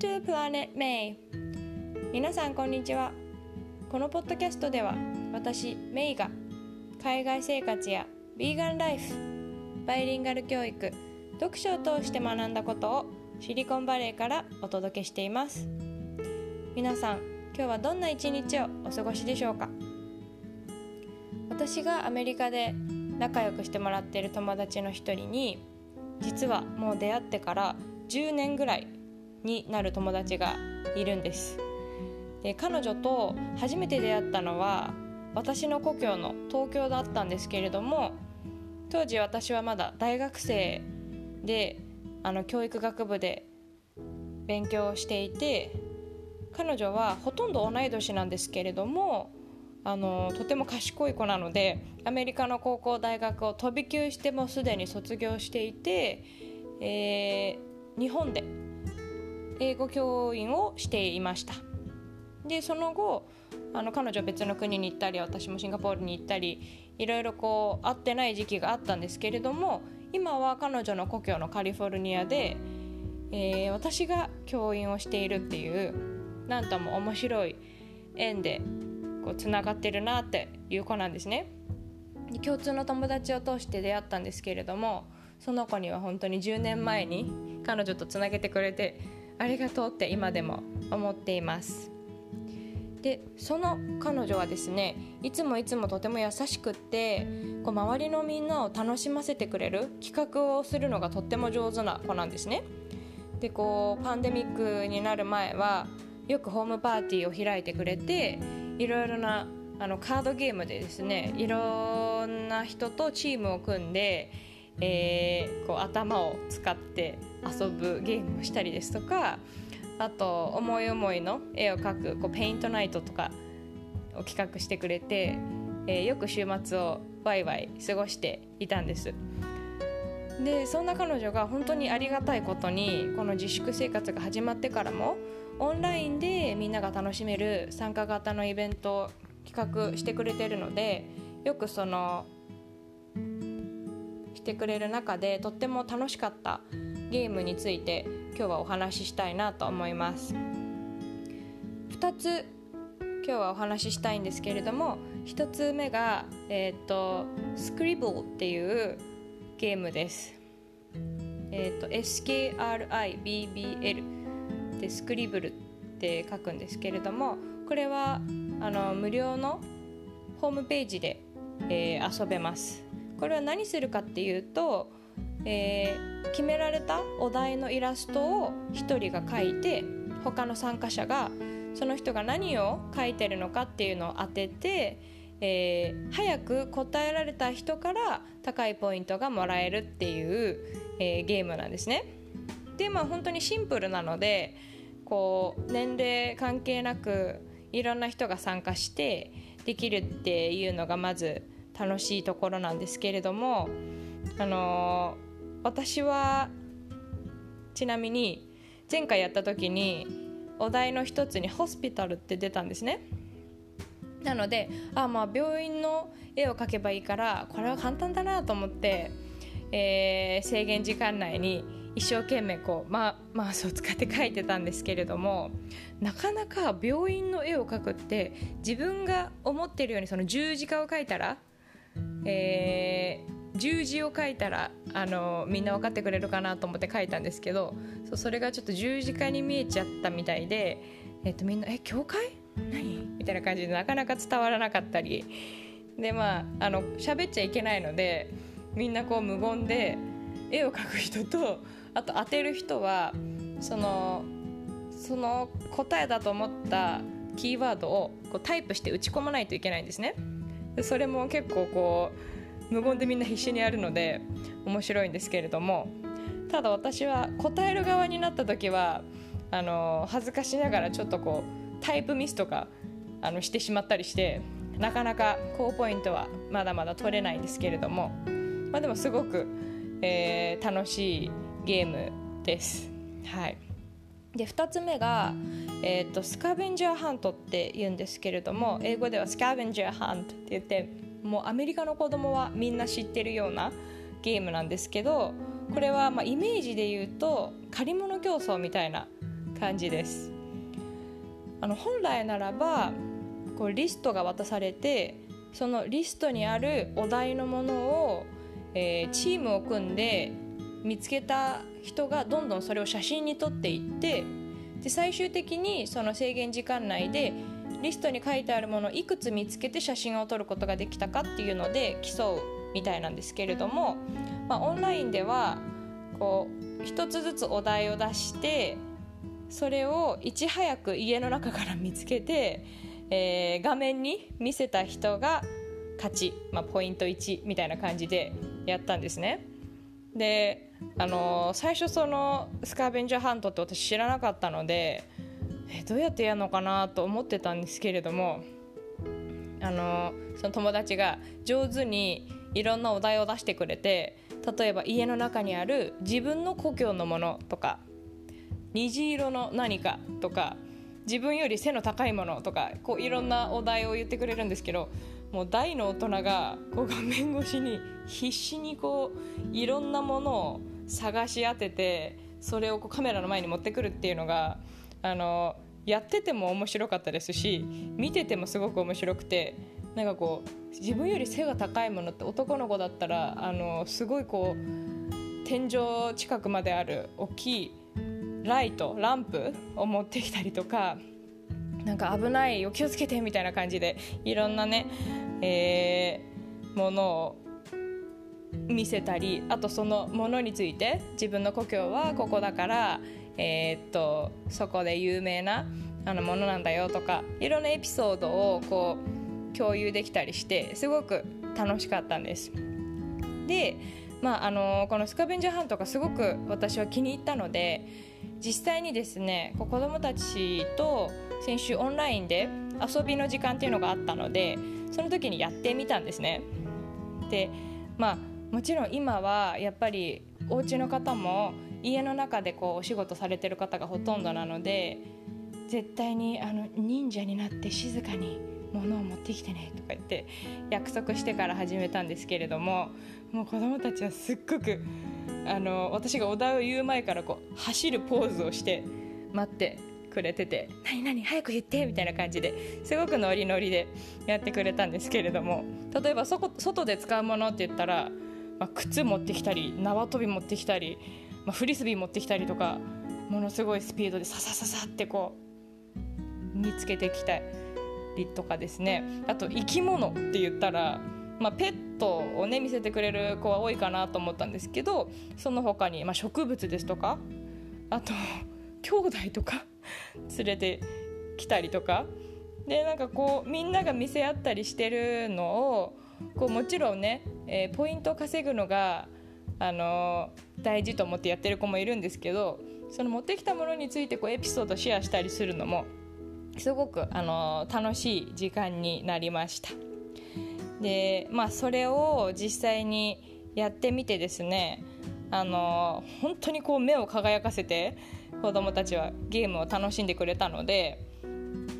to Planet May 皆さんこんにちは。このポッドキャストでは私メイが海外生活やビーガンライフバイリンガル教育読書を通して学んだことをシリコンバレーからお届けしています。皆さん今日はどんな一日をお過ごしでしょうか？私がアメリカで仲良くしてもらっている友達の一人に実はもう出会ってから10年ぐらいになる友達がいるんです。で彼女と初めて出会ったのは私の故郷の東京だったんですけれども当時私はまだ大学生であの教育学部で勉強をしていて彼女はほとんど同い年なんですけれどもあのとても賢い子なのでアメリカの高校大学を飛び級してもすでに卒業していて、えー、日本で英語教員をしていました。でその後あの彼女別の国に行ったり私もシンガポールに行ったりいろいろこう会ってない時期があったんですけれども今は彼女の故郷のカリフォルニアで、えー、私が教員をしているっていうなんとも面白い縁でこうつながってるなっていう子なんですね。共通の友達を通して出会ったんですけれどもその子には本当に10年前に彼女とつなげてくれてありがとうって今でも思っています。でその彼女はですねいつもいつもとても優しくってこう周りのみんなを楽しませてくれる企画をするのがとっても上手な子なんですね。でこうパンデミックになる前はよくホームパーティーを開いてくれていろいろなあのカードゲームでですねいろんな人とチームを組んで、えー、こう頭を使って遊ぶゲームをしたりですとかあと思い思いの絵を描くこうペイントナイトとかを企画してくれて、えー、よく週末をワイワイ過ごしていたんです。でそんな彼女が本当にありがたいことにこの自粛生活が始まってからもオンラインでみんなが楽しめる参加型のイベントを企画してくれてるのでよくそのしてくれる中でとっても楽しかったゲームについて今日はお話ししたいなと思います。2つ今日はお話ししたいんですけれども1つ目が、えーと、スクリブルっていうゲームです。えーと、SKRIBBL でスクリブルって書くんですけれどもこれはあの無料のホームページで、えー、遊べます。これは何するかっていうと、えー、決められたお題のイラストを1人が描いて他の参加者がその人が何を書いてるのかっていうのを当てて、えー、早く答えられた人から高いポイントがもらえるっていう、えー、ゲームなんですね。でまあ本当にシンプルなのでこう年齢関係なくいろんな人が参加してできるっていうのがまず楽しいところなんですけれども、あのー、私はちなみに前回やった時にお題の一つに「ホスピタル」って出たんですね。なのであまあ病院の絵を描けばいいからこれは簡単だなと思って、えー、制限時間内に一生懸命こう、ま、マウスを使って描いてたんですけれどもなかなか病院の絵を描くって自分が思ってるようにその十字架を描いたら、えー、十字を描いたらあのみんな分かってくれるかなと思って描いたんですけどそうそれがちょっと十字架に見えちゃったみたいで、えっと、みんな「え教会？何?」みたいな感じでなかなか伝わらなかったり。でまああの喋っちゃいけないのでみんなこう無言で絵を描く人とあと当てる人はそのその答えだと思ったキーワードをこうタイプして打ち込まないといけないんですね。それも結構こう無言でみんな必死にやるので面白いんですけれどもただ私は答える側になった時はあの恥ずかしながらちょっとこうタイプミスとかあのしてしまったりしてなかなか高ポイントはまだまだ取れないんですけれども、まあ、でもすごく、えー、楽しいゲームです。はい、で2つ目が、えーと、スカベンジャーハントって言うんですけれども英語ではスカベンジャーハントって言ってもうアメリカの子供はみんな知ってるようなゲームなんですけどこれはまあイメージで言うと借り物競争みたいな感じです。あの本来ならばこうリストが渡されてそのリストにあるお題のものを、えー、チームを組んで見つけた人がどんどんそれを写真に撮っていってで最終的にその制限時間内でリストに書いてあるものをいくつ見つけて写真を撮ることができたかっていうので競うみたいなんですけれども、まあ、オンラインではこう一つずつお題を出してそれをいち早く家の中から見つけて、えー、画面に見せた人が勝ち、まあ、ポイント1みたいな感じでやったんですね。で、あの、最初そのスカーベンジャーハントって私知らなかったのでえどうやってやるのかなと思ってたんですけれども、あの、その友達が上手にいろんなお題を出してくれて例えば家の中にある自分の故郷のものとか虹色の何かとか自分より背の高いものとかこういろんなお題を言ってくれるんですけどもう大の大人がこう画面越しに必死にこういろんなものを探し当ててそれをこうカメラの前に持ってくるっていうのがあのやってても面白かったですし見ててもすごく面白くてなんかこう自分より背が高いものって男の子だったらあのすごいこう天井近くまである大きいライトランプを持ってきたりとかなんか危ないよ気をつけてみたいな感じでいろんなね、えー、ものを見せたりあとそのものについて自分の故郷はここだから、えー、っとそこで有名なあのものなんだよとかいろんなエピソードをこう共有できたりしてすごく楽しかったんです。で、まあ、あのこのスカベンジャーハントがすごく私は気に入ったので実際にですね子どもたちと先週オンラインで遊びの時間っていうのがあったのでその時にやってみたんですね。でまあもちろん今はやっぱりお家の方も家の中でこうお仕事されてる方がほとんどなので絶対にあの忍者になって静かに物を持ってきてねとか言って約束してから始めたんですけれどももう子供たちはすっごくあの私がお題を言う前からこう走るポーズをして待ってくれてて「何何早く言って!」みたいな感じですごくノリノリでやってくれたんですけれども例えばそこ外で使うものって言ったら、まあ、靴持ってきたり縄跳び持ってきたり、まあ、フリスビー持ってきたりとかものすごいスピードでささささってこう見つけてきたりとかですねあと生き物って言ったらまあ、ペットをね見せてくれる子は多いかなと思ったんですけどその他にまに、あ、植物ですとかあと兄弟とか 連れてきたりとかでなんかこうみんなが見せ合ったりしてるのをこうもちろんね、えー、ポイントを稼ぐのが、あのー、大事と思ってやってる子もいるんですけどその持ってきたものについてこうエピソードシェアしたりするのもすごく、あのー、楽しい時間になりました。でまあそれを実際にやってみてですねあの本当にこう目を輝かせて子どもたちはゲームを楽しんでくれたので、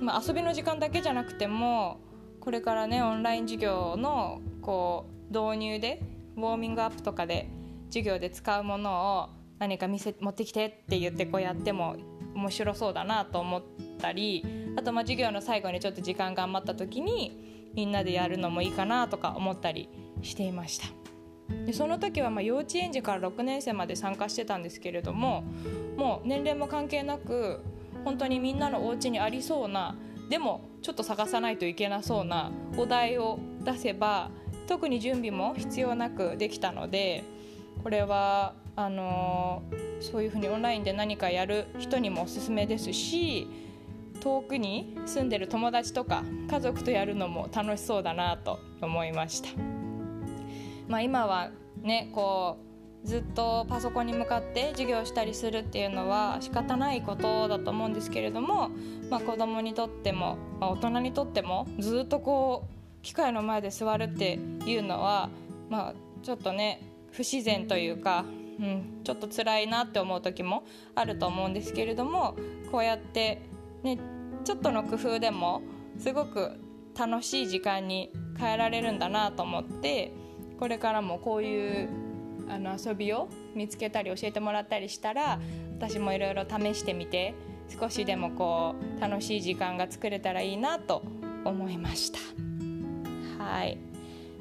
まあ、遊びの時間だけじゃなくてもこれからねオンライン授業のこう導入でウォーミングアップとかで授業で使うものを何か見せ持ってきてって言ってこうやっても面白そうだなと思ったりあとまあ授業の最後にちょっと時間が余った時にみんなでやるのもいいかなとか思ったりしていました。でその時はま幼稚園児から6年生まで参加してたんですけれどももう年齢も関係なく本当にみんなのお家にありそうなでもちょっと探さないといけなそうなお題を出せば特に準備も必要なくできたのでこれはあのー、そういうふうにオンラインで何かやる人にもおすすめですし遠くに住んでる友達とか家族とやるのも楽しそうだなと思いました、まあ、今はねこうずっとパソコンに向かって授業したりするっていうのは仕方ないことだと思うんですけれども、まあ、子供にとっても、まあ、大人にとってもずっとこう機械の前で座るっていうのは、まあ、ちょっとね不自然というか、うん、ちょっと辛いなって思う時もあると思うんですけれどもこうやってねちょっとの工夫でもすごく楽しい時間に変えられるんだなと思ってこれからもこういうあの遊びを見つけたり教えてもらったりしたら私もいろいろ試してみて少しでもこう楽しい時間が作れたらいいなと思いました。はい。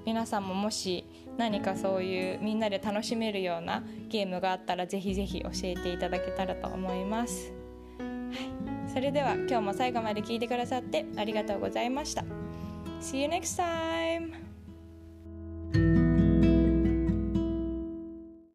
皆さんももし何かそういうみんなで楽しめるようなゲームがあったらぜひぜひ教えていただけたらと思います、はい、それでは今日も最後まで聞いてくださってありがとうございました。See you next time!